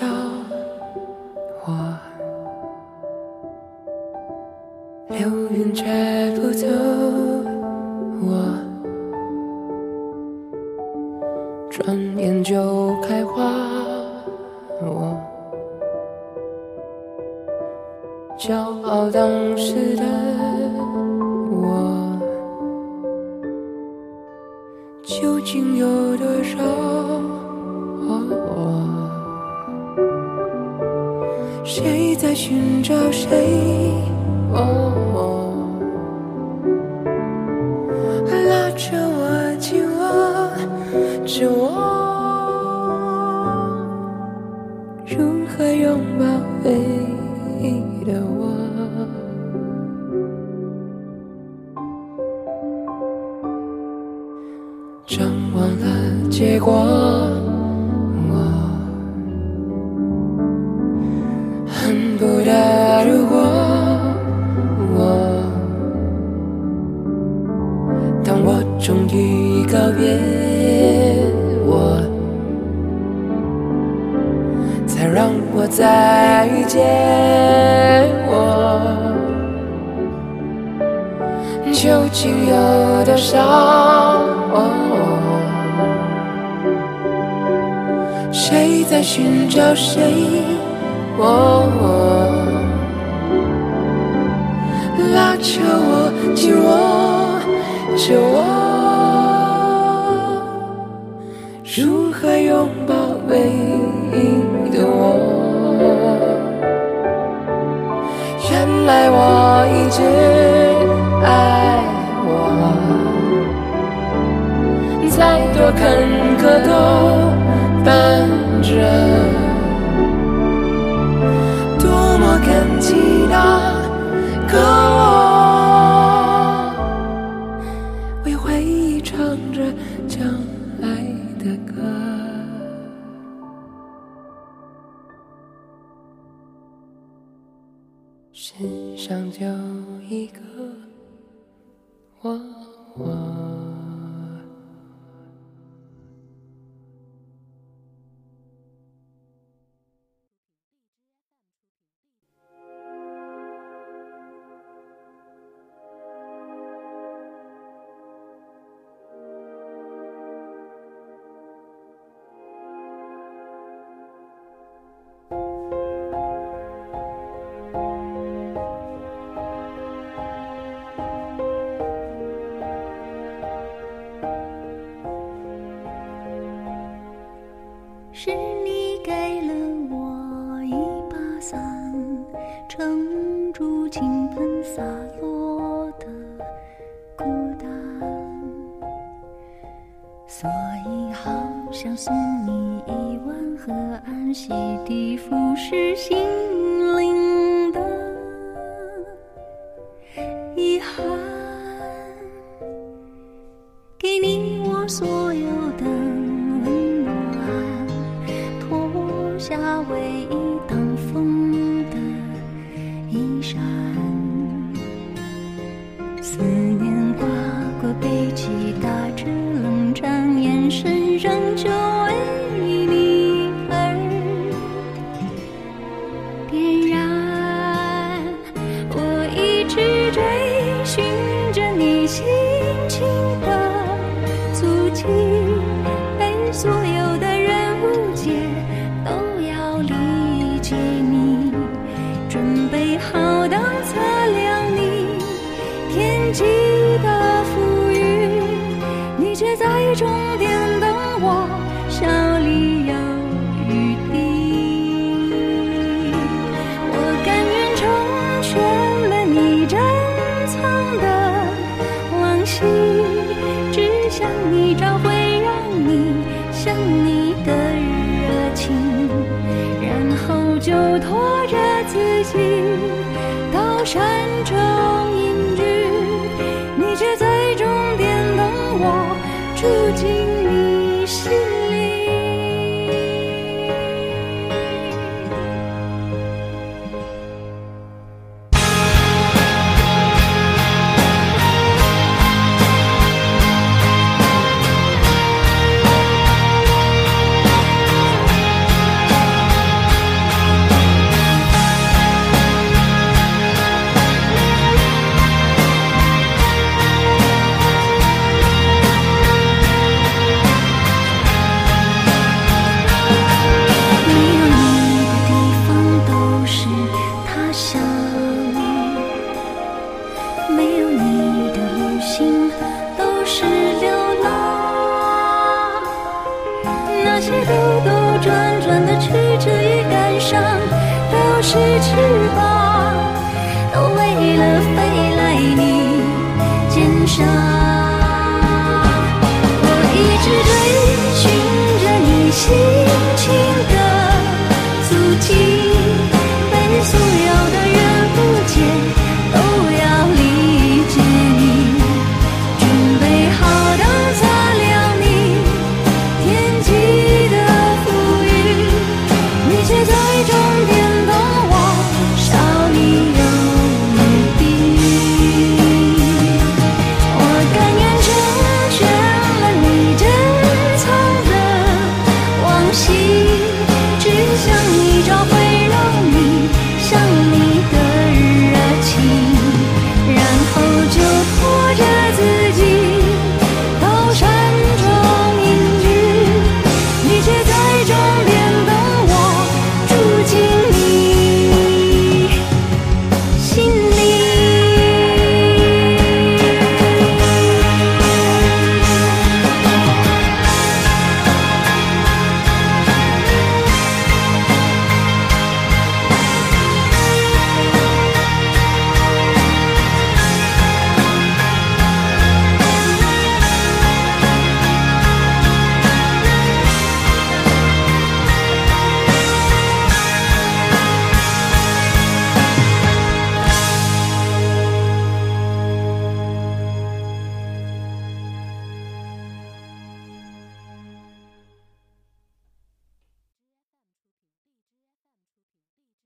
要我。流云借不走我。转眼就开花我。骄傲当时的谁在寻找谁？拉着我紧握着我，如何拥抱唯一的我？张望了结果。再遇见，我究竟有多少？谁在寻找谁？拉着我，紧握着我，如何拥抱唯一的我？一直爱我，再多坎坷都伴着，多么感激那个我，为回忆唱着将来的歌。上就一个我。是你给了我一把伞，撑住倾盆洒落的孤单。所以好想送你一碗河岸洗涤腐蚀心灵的遗憾，给你我所有的。情歌。心，只想你找回，让你想你的热情，然后就拖着自己到山中隐居，你却在终点等我，住进。心都是流浪。那些兜兜转转的曲折与感伤都是翅膀。都为了飞来你肩上。